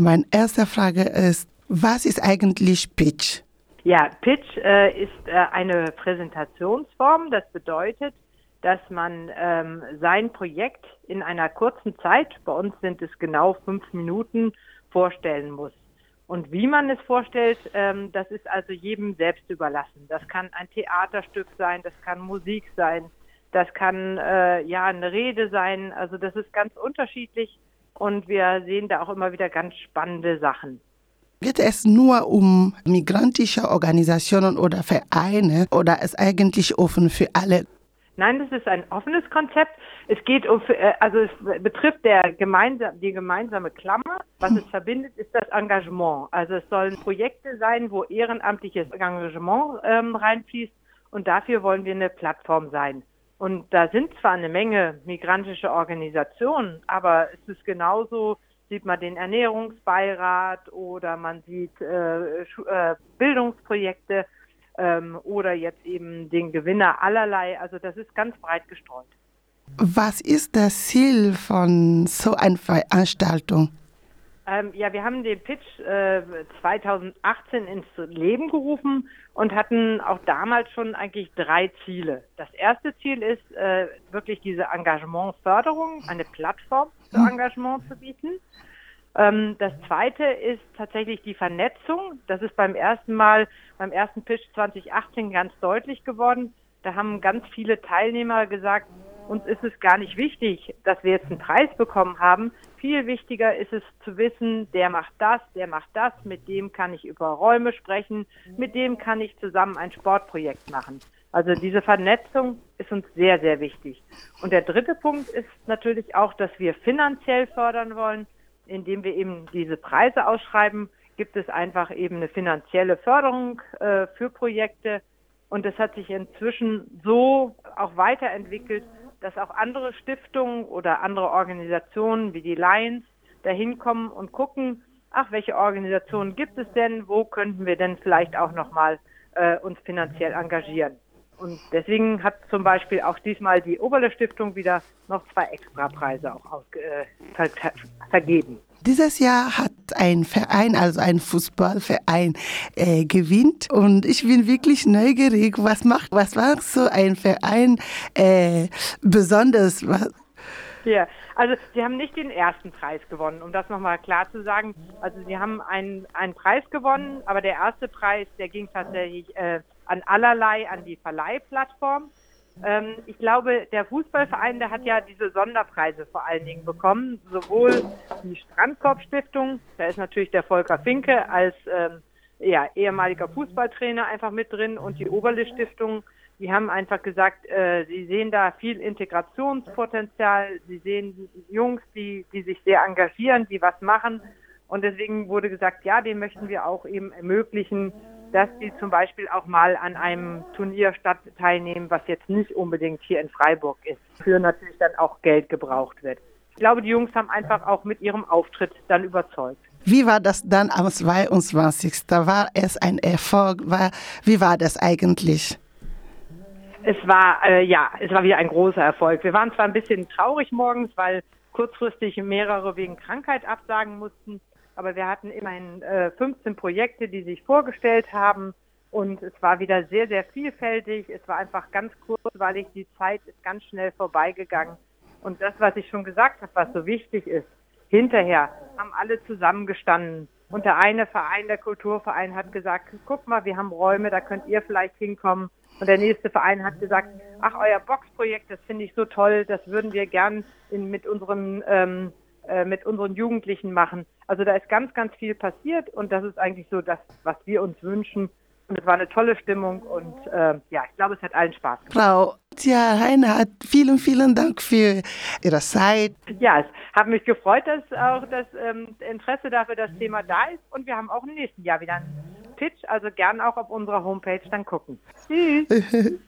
Meine erste Frage ist, was ist eigentlich Pitch? Ja, Pitch äh, ist äh, eine Präsentationsform. Das bedeutet, dass man ähm, sein Projekt in einer kurzen Zeit, bei uns sind es genau fünf Minuten, vorstellen muss. Und wie man es vorstellt, ähm, das ist also jedem selbst überlassen. Das kann ein Theaterstück sein, das kann Musik sein, das kann äh, ja eine Rede sein. Also das ist ganz unterschiedlich und wir sehen da auch immer wieder ganz spannende Sachen. Geht es nur um migrantische Organisationen oder Vereine oder ist eigentlich offen für alle? Nein, das ist ein offenes Konzept. Es geht um, äh, also es betrifft der gemeinsam, die gemeinsame Klammer. Was es verbindet, ist das Engagement. Also es sollen Projekte sein, wo ehrenamtliches Engagement ähm, reinfließt. Und dafür wollen wir eine Plattform sein. Und da sind zwar eine Menge migrantische Organisationen, aber es ist genauso, sieht man den Ernährungsbeirat oder man sieht äh, äh, Bildungsprojekte ähm, oder jetzt eben den Gewinner allerlei. Also das ist ganz breit gestreut. Was ist das Ziel von so einer Veranstaltung? Ähm, ja, wir haben den Pitch äh, 2018 ins Leben gerufen und hatten auch damals schon eigentlich drei Ziele. Das erste Ziel ist äh, wirklich diese Engagementförderung, eine Plattform für hm. Engagement zu bieten. Ähm, das zweite ist tatsächlich die Vernetzung. Das ist beim ersten Mal, beim ersten Pitch 2018 ganz deutlich geworden. Da haben ganz viele Teilnehmer gesagt, uns ist es gar nicht wichtig, dass wir jetzt einen Preis bekommen haben. Viel wichtiger ist es zu wissen, der macht das, der macht das, mit dem kann ich über Räume sprechen, mit dem kann ich zusammen ein Sportprojekt machen. Also diese Vernetzung ist uns sehr, sehr wichtig. Und der dritte Punkt ist natürlich auch, dass wir finanziell fördern wollen indem wir eben diese Preise ausschreiben, gibt es einfach eben eine finanzielle Förderung äh, für Projekte. Und das hat sich inzwischen so auch weiterentwickelt, dass auch andere Stiftungen oder andere Organisationen wie die Lions dahin kommen und gucken, ach, welche Organisationen gibt es denn, wo könnten wir denn vielleicht auch nochmal äh, uns finanziell engagieren. Und deswegen hat zum Beispiel auch diesmal die Oberle Stiftung wieder noch zwei Extrapreise auch aus, äh, ver vergeben. Dieses Jahr hat ein Verein, also ein Fußballverein, äh, gewinnt und ich bin wirklich neugierig. Was macht, was war so ein Verein äh, besonders? Ja, also sie haben nicht den ersten Preis gewonnen, um das nochmal klar zu sagen. Also sie haben einen, einen Preis gewonnen, aber der erste Preis, der ging tatsächlich äh, an allerlei, an die Verleihplattform. Ähm, ich glaube, der Fußballverein, der hat ja diese Sonderpreise vor allen Dingen bekommen. Sowohl die Strandkorb-Stiftung, da ist natürlich der Volker Finke als ähm, ja, ehemaliger Fußballtrainer einfach mit drin und die Oberle-Stiftung, die haben einfach gesagt, äh, sie sehen da viel Integrationspotenzial, sie sehen Jungs, die, die sich sehr engagieren, die was machen. Und deswegen wurde gesagt, ja, dem möchten wir auch eben ermöglichen, dass sie zum Beispiel auch mal an einem Turnier statt teilnehmen, was jetzt nicht unbedingt hier in Freiburg ist, für natürlich dann auch Geld gebraucht wird. Ich glaube, die Jungs haben einfach auch mit ihrem Auftritt dann überzeugt. Wie war das dann am 22. War es ein Erfolg? War, wie war das eigentlich? Es war, äh, ja, es war wieder ein großer Erfolg. Wir waren zwar ein bisschen traurig morgens, weil kurzfristig mehrere wegen Krankheit absagen mussten aber wir hatten immerhin äh, 15 Projekte, die sich vorgestellt haben und es war wieder sehr, sehr vielfältig. Es war einfach ganz kurzweilig, die Zeit ist ganz schnell vorbeigegangen. Und das, was ich schon gesagt habe, was so wichtig ist, hinterher haben alle zusammengestanden. Und der eine Verein, der Kulturverein, hat gesagt, guck mal, wir haben Räume, da könnt ihr vielleicht hinkommen. Und der nächste Verein hat gesagt, ach, euer Boxprojekt, das finde ich so toll, das würden wir gern in, mit unserem ähm, äh, mit unseren Jugendlichen machen. Also da ist ganz, ganz viel passiert und das ist eigentlich so das, was wir uns wünschen. Und es war eine tolle Stimmung und äh, ja, ich glaube, es hat allen Spaß gemacht. Frau Tja Reinhardt, vielen, vielen Dank für Ihre Zeit. Ja, es hat mich gefreut, dass auch das ähm, Interesse dafür das Thema da ist und wir haben auch im nächsten Jahr wieder einen Pitch, also gern auch auf unserer Homepage dann gucken. Tschüss.